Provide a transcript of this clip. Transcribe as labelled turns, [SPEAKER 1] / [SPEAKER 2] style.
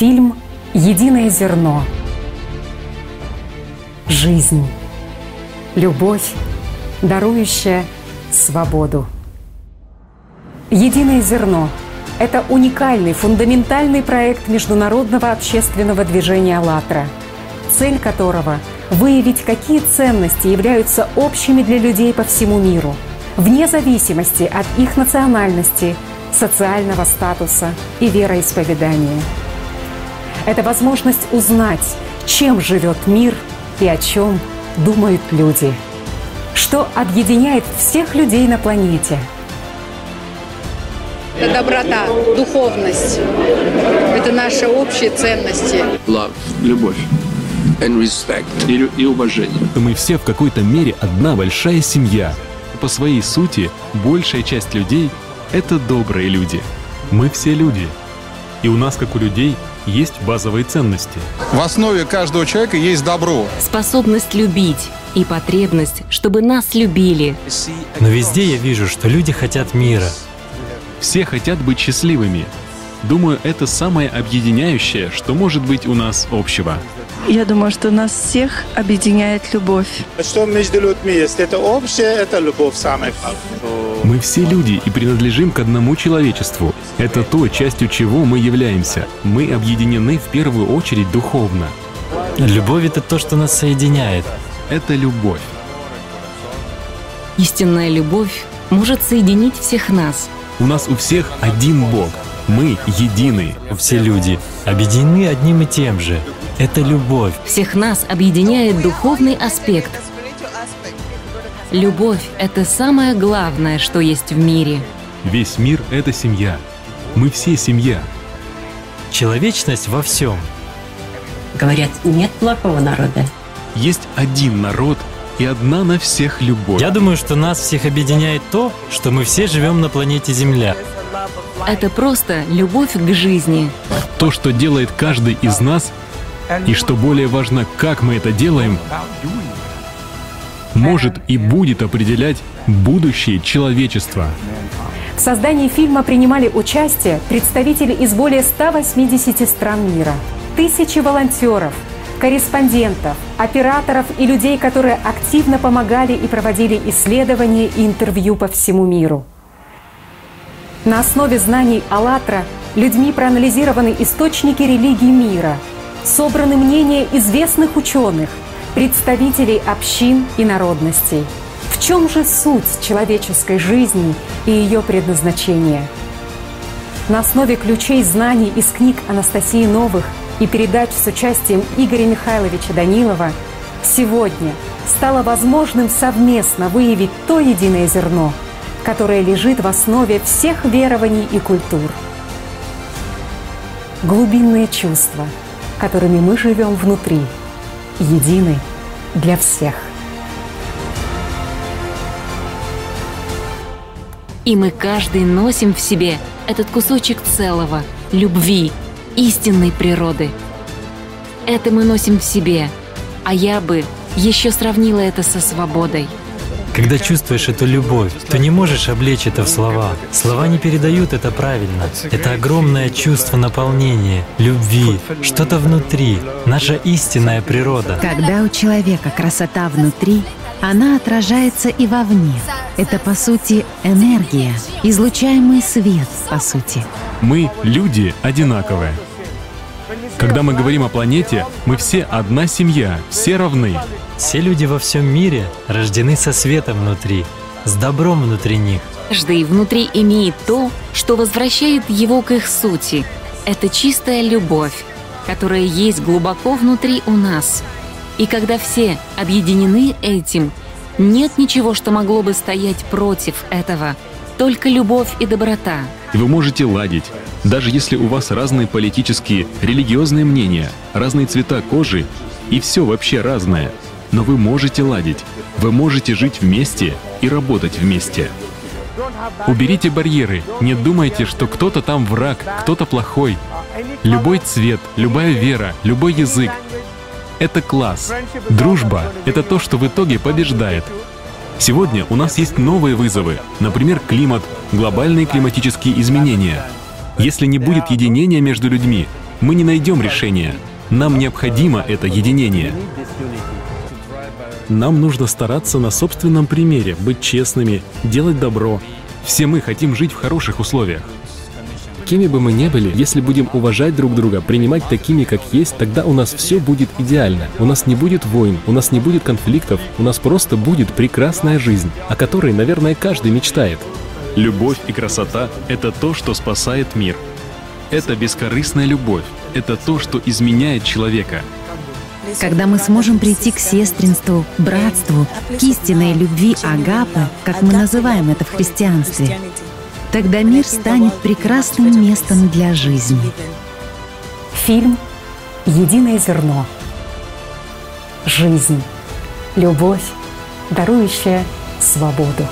[SPEAKER 1] Фильм «Единое зерно». Жизнь. Любовь, дарующая свободу. «Единое зерно» – это уникальный, фундаментальный проект международного общественного движения «АЛЛАТРА», цель которого – выявить, какие ценности являются общими для людей по всему миру, вне зависимости от их национальности, социального статуса и вероисповедания. Это возможность узнать, чем живет мир и о чем думают люди. Что объединяет всех людей на планете –
[SPEAKER 2] это доброта, духовность. Это наши общие ценности.
[SPEAKER 3] Love, любовь. And respect. И, и уважение.
[SPEAKER 4] Мы все в какой-то мере одна большая семья. По своей сути, большая часть людей — это добрые люди. Мы все люди. И у нас, как у людей, есть базовые ценности.
[SPEAKER 5] В основе каждого человека есть добро.
[SPEAKER 6] Способность любить и потребность, чтобы нас любили.
[SPEAKER 7] Но везде я вижу, что люди хотят мира —
[SPEAKER 4] все хотят быть счастливыми. Думаю, это самое объединяющее, что может быть у нас общего.
[SPEAKER 8] Я думаю, что нас всех объединяет любовь.
[SPEAKER 9] Что между людьми есть? Это общее, это любовь самая
[SPEAKER 4] Мы все люди и принадлежим к одному человечеству. Это то, частью чего мы являемся. Мы объединены в первую очередь духовно.
[SPEAKER 7] Любовь — это то, что нас соединяет.
[SPEAKER 4] Это любовь.
[SPEAKER 6] Истинная любовь может соединить всех нас —
[SPEAKER 4] у нас у всех один Бог. Мы едины.
[SPEAKER 7] Все люди объединены одним и тем же. Это любовь.
[SPEAKER 6] Всех нас объединяет духовный аспект. Любовь — это самое главное, что есть в мире.
[SPEAKER 4] Весь мир — это семья. Мы все семья.
[SPEAKER 7] Человечность во всем.
[SPEAKER 10] Говорят, нет плохого народа.
[SPEAKER 4] Есть один народ, и одна на всех любовь.
[SPEAKER 7] Я думаю, что нас всех объединяет то, что мы все живем на планете Земля.
[SPEAKER 6] Это просто любовь к жизни.
[SPEAKER 4] То, что делает каждый из нас, и что более важно, как мы это делаем, может и будет определять будущее человечества.
[SPEAKER 1] В создании фильма принимали участие представители из более 180 стран мира, тысячи волонтеров – корреспондентов, операторов и людей, которые активно помогали и проводили исследования и интервью по всему миру. На основе знаний «АЛЛАТРА» людьми проанализированы источники религии мира, собраны мнения известных ученых, представителей общин и народностей. В чем же суть человеческой жизни и ее предназначение? На основе ключей знаний из книг Анастасии Новых – и передач с участием Игоря Михайловича Данилова сегодня стало возможным совместно выявить то единое зерно, которое лежит в основе всех верований и культур. Глубинные чувства, которыми мы живем внутри, едины для всех.
[SPEAKER 6] И мы каждый носим в себе этот кусочек целого, любви, истинной природы. Это мы носим в себе, а я бы еще сравнила это со свободой.
[SPEAKER 7] Когда чувствуешь эту любовь, то не можешь облечь это в слова. Слова не передают это правильно. Это огромное чувство наполнения, любви, что-то внутри, наша истинная природа.
[SPEAKER 11] Когда у человека красота внутри, она отражается и вовне. Это, по сути, энергия, излучаемый свет, по сути.
[SPEAKER 4] Мы, люди, одинаковые. Когда мы говорим о планете, мы все одна семья, все равны.
[SPEAKER 7] Все люди во всем мире рождены со светом внутри, с добром внутри них.
[SPEAKER 6] Каждый внутри имеет то, что возвращает его к их сути. Это чистая любовь, которая есть глубоко внутри у нас. И когда все объединены этим, нет ничего, что могло бы стоять против этого. Только любовь и доброта.
[SPEAKER 4] И вы можете ладить, даже если у вас разные политические, религиозные мнения, разные цвета кожи и все вообще разное. Но вы можете ладить, вы можете жить вместе и работать вместе. Уберите барьеры, не думайте, что кто-то там враг, кто-то плохой. Любой цвет, любая вера, любой язык — это класс. Дружба — это то, что в итоге побеждает. Сегодня у нас есть новые вызовы, например, климат, глобальные климатические изменения — если не будет единения между людьми, мы не найдем решения. Нам необходимо это единение.
[SPEAKER 12] Нам нужно стараться на собственном примере, быть честными, делать добро.
[SPEAKER 4] Все мы хотим жить в хороших условиях.
[SPEAKER 12] Кеми бы мы ни были, если будем уважать друг друга, принимать такими, как есть, тогда у нас все будет идеально. У нас не будет войн, у нас не будет конфликтов, у нас просто будет прекрасная жизнь, о которой, наверное, каждый мечтает.
[SPEAKER 4] Любовь и красота — это то, что спасает мир. Это бескорыстная любовь. Это то, что изменяет человека.
[SPEAKER 11] Когда мы сможем прийти к сестринству, братству, к истинной любви Агапы, как мы называем это в христианстве, Тогда мир станет прекрасным местом для жизни.
[SPEAKER 1] Фильм «Единое зерно». Жизнь. Любовь, дарующая свободу.